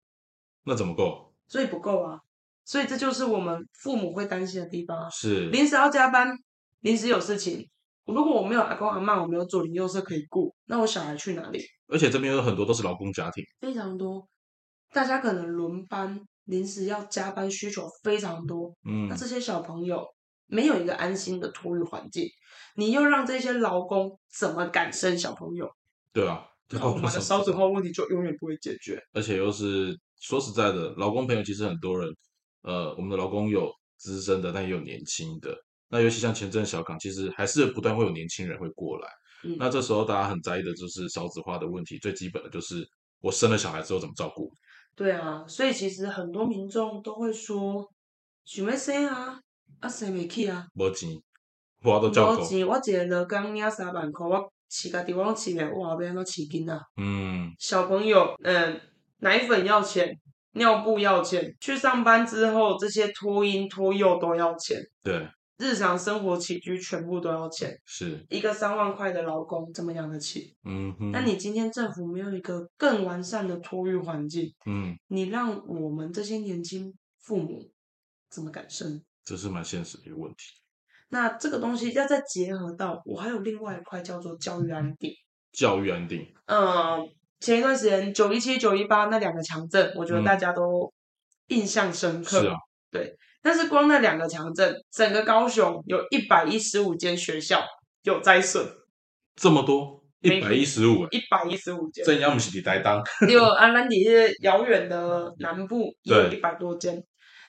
那怎么够？所以不够啊！所以这就是我们父母会担心的地方。是临时要加班，临时有事情。如果我没有阿公阿妈，我没有左邻右舍可以顾，那我小孩去哪里？而且这边有很多都是劳工家庭，非常多，大家可能轮班，临时要加班，需求非常多。嗯，那这些小朋友没有一个安心的托育环境，你又让这些劳工怎么敢生小朋友？对啊，我们的少子化问题就永远不会解决。而且又是说实在的，劳工朋友其实很多人，呃，我们的劳工有资深的，但也有年轻的。那尤其像前阵小港，其实还是不断会有年轻人会过来。那这时候大家很在意的就是少子化的问题，最基本的就是我生了小孩之后怎么照顾。对啊，所以其实很多民众都会说，想要生啊，啊生未起啊，无钱，我都照顾。无钱，我一个月刚领三万块，我饲家己我拢饲咧，我后边都饲囡仔。嗯。小朋友，嗯，奶粉要钱，尿布要钱，去上班之后这些托婴托幼都要钱。对。日常生活起居全部都要钱，是一个三万块的劳工怎么养得起？嗯哼，那你今天政府没有一个更完善的托育环境，嗯，你让我们这些年轻父母怎么敢生？这是蛮现实的一个问题。那这个东西要再结合到我还有另外一块叫做教育安定，教育安定。嗯，前一段时间九一七九一八那两个强震，我觉得大家都印象深刻。是啊，对。但是光那两个强震，整个高雄有一百一十五间学校有灾损，这么多，一百一十五，一百一十五间。这要不是你台当，有安兰底是遥远的南部，有一百多间。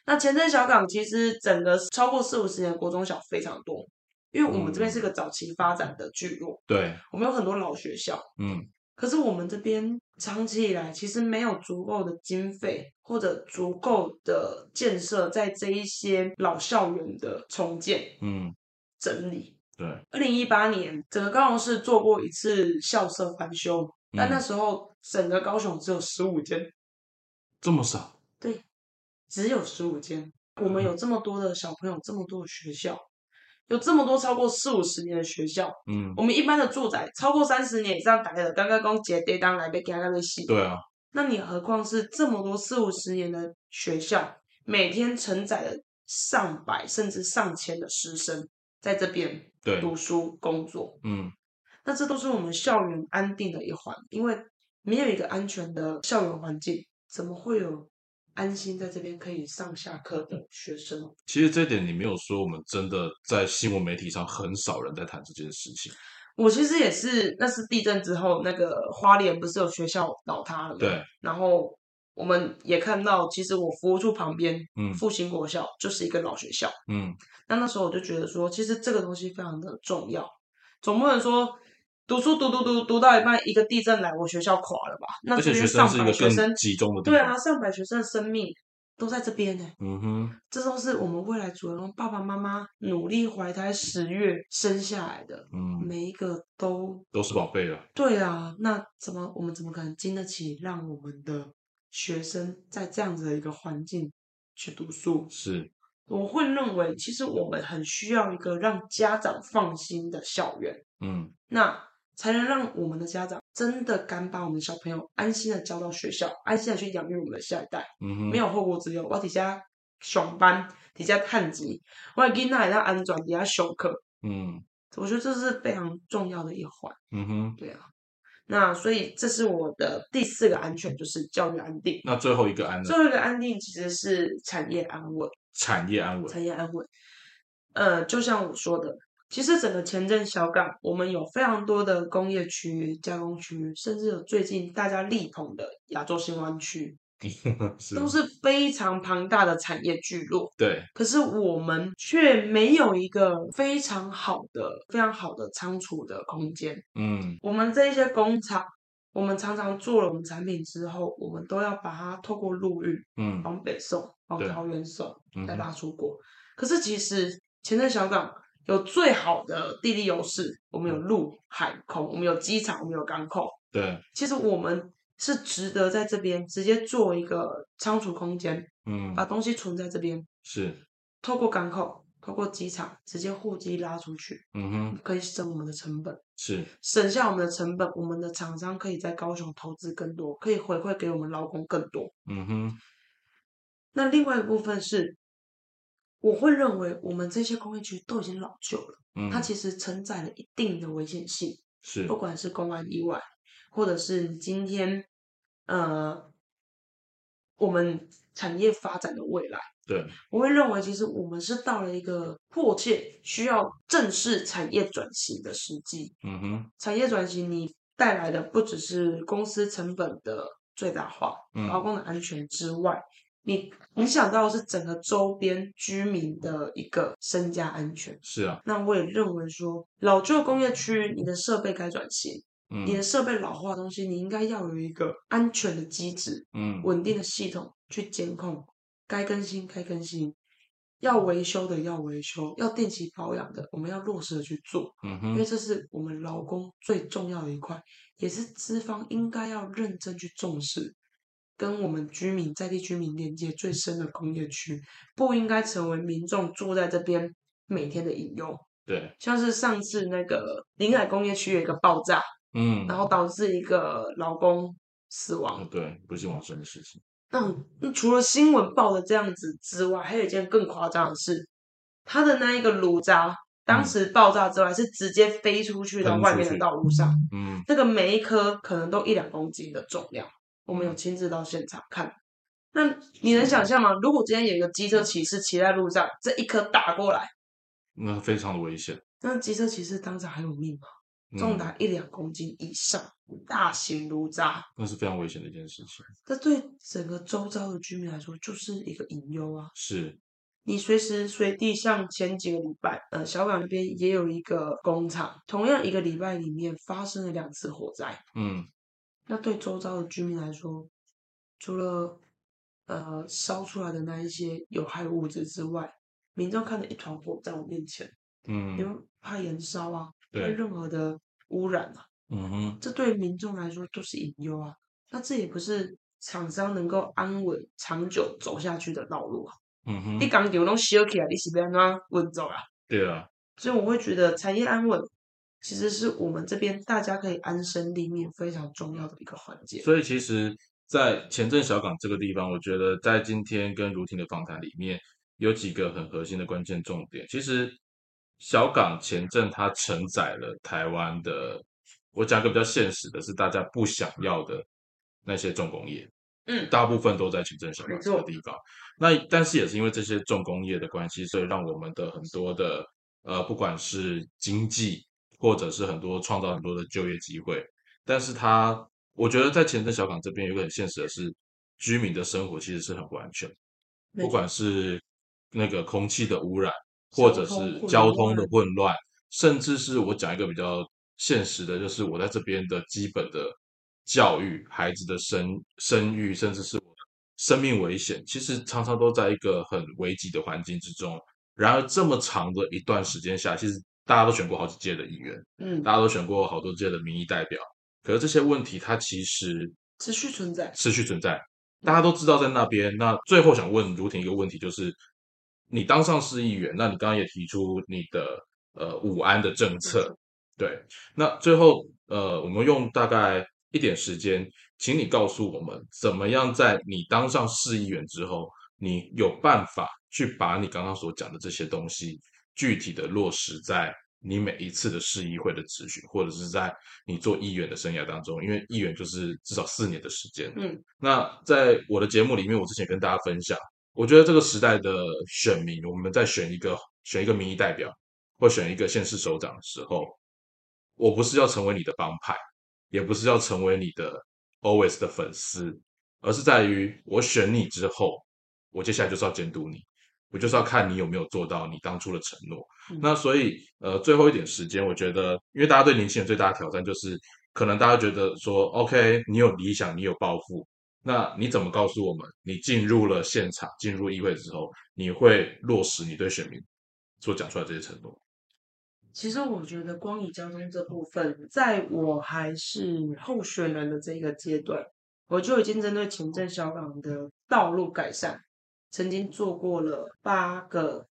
那前镇小港其实整个超过四五十年国中小非常多，因为我们这边是个早期发展的聚落，对，我们有很多老学校，嗯。可是我们这边长期以来其实没有足够的经费或者足够的建设在这一些老校园的重建、嗯整理。对，二零一八年整个高雄市做过一次校舍翻修，但那时候整个高雄只有十五间，这么少？对，只有十五间。我们有这么多的小朋友，这么多的学校。有这么多超过四五十年的学校，嗯，我们一般的住宅超过三十年以上，大概的刚刚讲结跌当来被给他那洗。对啊，那你何况是这么多四五十年的学校，每天承载了上百甚至上千的师生在这边读书工作，嗯，那这都是我们校园安定的一环，因为没有一个安全的校园环境，怎么会有？安心在这边可以上下课的学生，其实这点你没有说，我们真的在新闻媒体上很少人在谈这件事情。我其实也是，那是地震之后，那个花莲不是有学校倒塌了吗？对。然后我们也看到，其实我服务处旁边，嗯，复兴国校就是一个老学校，嗯。那那时候我就觉得说，其实这个东西非常的重要，总不能说。读书读读读读到一半，一个地震来，我学校垮了吧？那这边上百学生集中的，对啊，上百学生的生命都在这边呢。嗯哼，这都是我们未来主人公爸爸妈妈努力怀胎十月生下来的，嗯，每一个都都是宝贝了。对啊，那怎么我们怎么可能经得起让我们的学生在这样子的一个环境去读书？是，我会认为，其实我们很需要一个让家长放心的校园。嗯，那。才能让我们的家长真的敢把我们的小朋友安心的交到学校，安心的去养育我们的下一代，没有后顾之忧。我底下上班，底下探级，我的囡仔也要安全底下上课。嗯，我觉得这是非常重要的一环。嗯哼，对啊。那所以这是我的第四个安全，就是教育安定。那最后一个安，最后一个安定其实是产业安稳。产业安稳，产业安稳。呃，就像我说的。其实整个前镇小港，我们有非常多的工业区、加工区，甚至有最近大家力捧的亚洲新湾区，都是非常庞大的产业聚落。对，可是我们却没有一个非常好的、非常好的仓储的空间。嗯，我们这些工厂，我们常常做了我们产品之后，我们都要把它透过陆运，嗯，往北送，往桃园送，再拉出国。可是其实前镇小港。有最好的地理优势，我们有陆海空，我们有机场，我们有港口。对，其实我们是值得在这边直接做一个仓储空间，嗯，把东西存在这边，是透过港口，透过机场直接货机拉出去，嗯哼，可以省我们的成本，是省下我们的成本，我们的厂商可以在高雄投资更多，可以回馈给我们劳工更多，嗯哼。那另外一部分是。我会认为，我们这些工业区都已经老旧了，它其实承载了一定的危险性，是不管是公安意外，或者是今天呃我们产业发展的未来，对，我会认为，其实我们是到了一个迫切需要正视产业转型的时机。嗯哼，产业转型你带来的不只是公司成本的最大化、劳工的安全之外。你影响到是整个周边居民的一个身家安全。是啊，那我也认为说，老旧工业区，你的设备该转型，你的设备老化的东西，你应该要有一个安全的机制，嗯，稳定的系统去监控，该更新该更新，要维修的要维修，要定期保养的，我们要落实的去做，嗯哼，因为这是我们劳工最重要的一块，也是资方应该要认真去重视。跟我们居民在地居民连接最深的工业区，不应该成为民众住在这边每天的隐忧。对，像是上次那个临海工业区有一个爆炸，嗯，然后导致一个劳工死亡，对，不幸往生的事情。那除了新闻报的这样子之外，还有一件更夸张的事，他的那一个炉渣当时爆炸之外，是直接飞出去到外面的道路上，嗯，那个每一颗可能都一两公斤的重量，我们有亲自到现场看。那你能想象吗？如果今天有一个机车骑士骑在路上，这一颗打过来，那非常的危险。那机车骑士当场还有命吗？重达一两公斤以上，大型炉渣，那是非常危险的一件事情。这对整个周遭的居民来说，就是一个隐忧啊。是，你随时随地，像前几个礼拜，呃，小港那边也有一个工厂，同样一个礼拜里面发生了两次火灾。嗯，那对周遭的居民来说，除了呃，烧出来的那一些有害物质之外，民众看着一团火在我面前，嗯，因为怕燃烧啊，怕任何的污染啊，嗯哼，这对民众来说都是隐忧啊。那这也不是厂商能够安稳长久走下去的道路啊。嗯哼，你刚丢弄烧起来，你是要怎稳走啊？对啊，所以我会觉得产业安稳，其实是我们这边大家可以安身立命非常重要的一个环节。所以其实。在前镇小港这个地方，我觉得在今天跟如婷的访谈里面，有几个很核心的关键重点。其实小港前镇它承载了台湾的，我讲个比较现实的，是大家不想要的那些重工业，嗯，大部分都在前镇小港这个地方。那但是也是因为这些重工业的关系，所以让我们的很多的呃，不管是经济或者是很多创造很多的就业机会，但是它。我觉得在前镇小港这边有个很现实的是，居民的生活其实是很不安全，不管是那个空气的污染，或者是交通的混乱，甚至是我讲一个比较现实的，就是我在这边的基本的教育、孩子的生生育，甚至是我的生命危险，其实常常都在一个很危急的环境之中。然而这么长的一段时间下，其实大家都选过好几届的议员，嗯，大家都选过好多届的民意代表。可是这些问题，它其实持续存在，持续存在。大家都知道在那边。那最后想问如婷一个问题，就是你当上市议员，那你刚刚也提出你的呃武安的政策，对。那最后呃，我们用大概一点时间，请你告诉我们，怎么样在你当上市议员之后，你有办法去把你刚刚所讲的这些东西具体的落实在。你每一次的市议会的咨询，或者是在你做议员的生涯当中，因为议员就是至少四年的时间。嗯，那在我的节目里面，我之前跟大家分享，我觉得这个时代的选民，我们在选一个选一个民意代表，或选一个县市首长的时候，我不是要成为你的帮派，也不是要成为你的 always 的粉丝，而是在于我选你之后，我接下来就是要监督你。我就是要看你有没有做到你当初的承诺。那所以，呃，最后一点时间，我觉得，因为大家对年轻人最大的挑战就是，可能大家觉得说，OK，你有理想，你有抱负，那你怎么告诉我们，你进入了现场，进入议会之后，你会落实你对选民所讲出来这些承诺？其实我觉得，光以交通这部分，在我还是候选人的这个阶段，我就已经针对前镇小港的道路改善。曾经做过了八个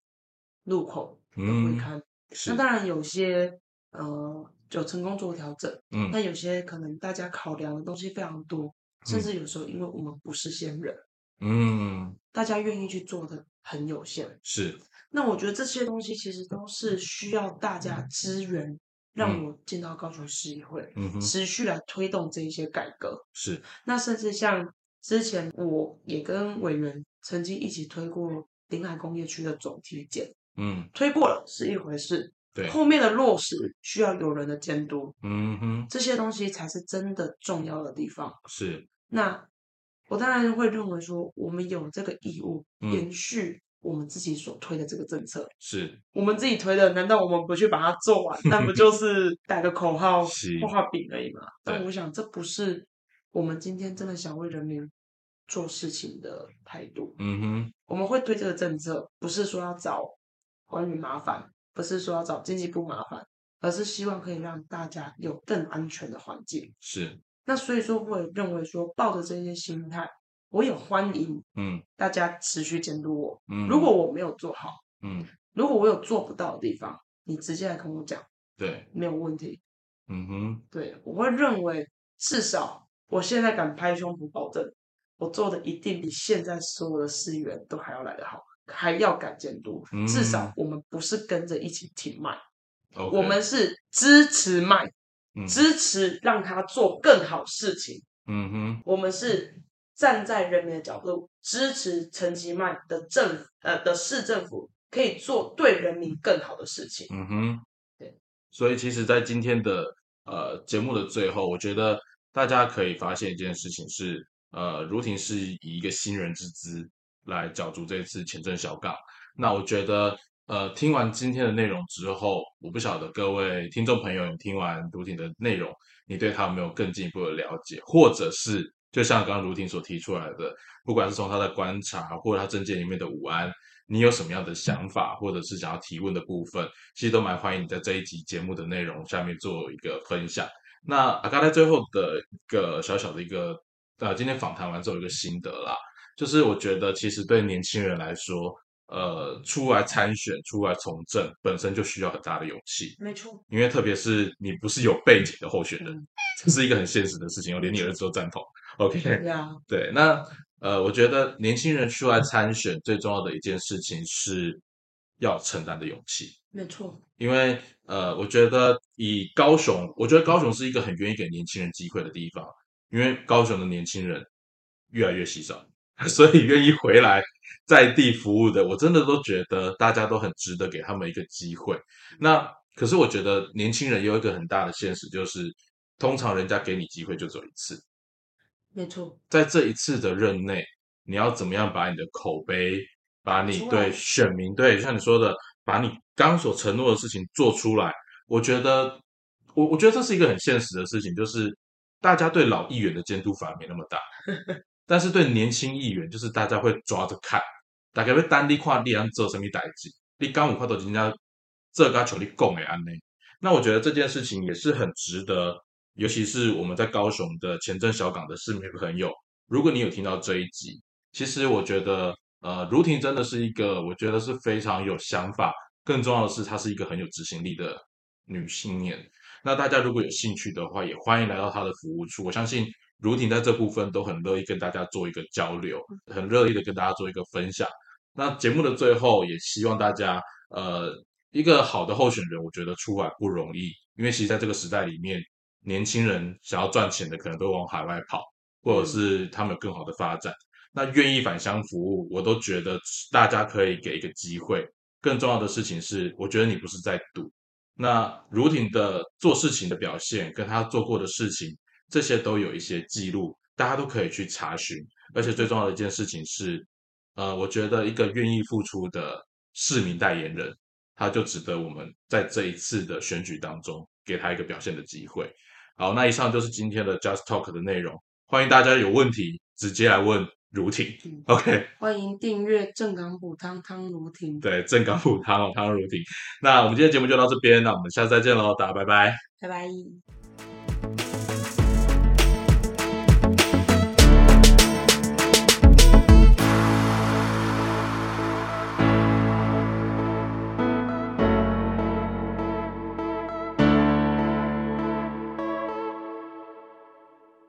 路口的会看，那当然有些呃有成功做调整，嗯，但有些可能大家考量的东西非常多，甚至有时候因为我们不是先人，嗯，大家愿意去做的很有限，是。那我觉得这些东西其实都是需要大家支援，让我进到高雄市议会，嗯持续来推动这一些改革，是。那甚至像之前我也跟委员。曾经一起推过临海工业区的总体检，嗯，推过了是一回事，对，后面的落实需要有人的监督，嗯哼，这些东西才是真的重要的地方。是，那我当然会认为说，我们有这个义务延续我们自己所推的这个政策，是。我们自己推的，难道我们不去把它做完？那不就 是打个口号、画画饼而已吗？但我想，这不是我们今天真的想为人民。做事情的态度，嗯哼，我们会对这个政策，不是说要找关于麻烦，不是说要找经济部麻烦，而是希望可以让大家有更安全的环境。是，那所以说，我也认为说，抱着这些心态，我也欢迎，嗯，大家持续监督我。嗯，如果我没有做好，嗯，如果我有做不到的地方，你直接来跟我讲，对，没有问题。嗯哼，对，我会认为至少我现在敢拍胸脯保证，我做的一定比现在所有的司员都还要来得好，还要敢监督。至少我们不是跟着一起停卖，我们是支持卖，支持让他做更好事情。嗯哼，我们是站在人民的角度，支持陈其迈的政府呃的市政府可以做对人民更好的事情。嗯哼。所以，其实，在今天的呃节目的最后，我觉得大家可以发现一件事情是，呃，如婷是以一个新人之姿来角逐这次前镇小港。那我觉得，呃，听完今天的内容之后，我不晓得各位听众朋友，你听完如婷的内容，你对他有没有更进一步的了解，或者是就像刚刚如婷所提出来的，不管是从他的观察，或者他证件里面的五安。你有什么样的想法，或者是想要提问的部分，其实都蛮欢迎你在这一集节目的内容下面做一个分享。那阿，刚才最后的一个小小的一个呃，今天访谈完之后一个心得啦，就是我觉得其实对年轻人来说，呃，出来参选、出来从政本身就需要很大的勇气。没错，因为特别是你不是有背景的候选人，这是一个很现实的事情，我连你儿子都赞同。OK，对啊，对，那。呃，我觉得年轻人出来参选最重要的一件事情是要承担的勇气。没错，因为呃，我觉得以高雄，我觉得高雄是一个很愿意给年轻人机会的地方，因为高雄的年轻人越来越稀少，所以愿意回来在地服务的，我真的都觉得大家都很值得给他们一个机会。那可是我觉得年轻人有一个很大的现实，就是通常人家给你机会就走一次。没错，在这一次的任内，你要怎么样把你的口碑，把你对选民，对像你说的，把你刚所承诺的事情做出来？我觉得，我我觉得这是一个很现实的事情，就是大家对老议员的监督反而没那么大，但是对年轻议员，就是大家会抓着看，大概会单立跨立安做什么代志，你刚五块都人家这个求你供给安内，那我觉得这件事情也是很值得。尤其是我们在高雄的前镇小港的市民朋友，如果你有听到这一集，其实我觉得，呃，如婷真的是一个我觉得是非常有想法，更重要的是她是一个很有执行力的女青年。那大家如果有兴趣的话，也欢迎来到他的服务处。我相信如婷在这部分都很乐意跟大家做一个交流，很乐意的跟大家做一个分享。那节目的最后，也希望大家，呃，一个好的候选人，我觉得出来不容易，因为其实在这个时代里面。年轻人想要赚钱的，可能都往海外跑，或者是他们有更好的发展。那愿意返乡服务，我都觉得大家可以给一个机会。更重要的事情是，我觉得你不是在赌。那如婷的做事情的表现，跟他做过的事情，这些都有一些记录，大家都可以去查询。而且最重要的一件事情是，呃，我觉得一个愿意付出的市民代言人，他就值得我们在这一次的选举当中给他一个表现的机会。好，那以上就是今天的 Just Talk 的内容。欢迎大家有问题直接来问如婷。OK，欢迎订阅正港补汤汤如婷。对，正港补汤汤如婷。那我们今天节目就到这边，那我们下次再见喽，大家拜拜，拜拜。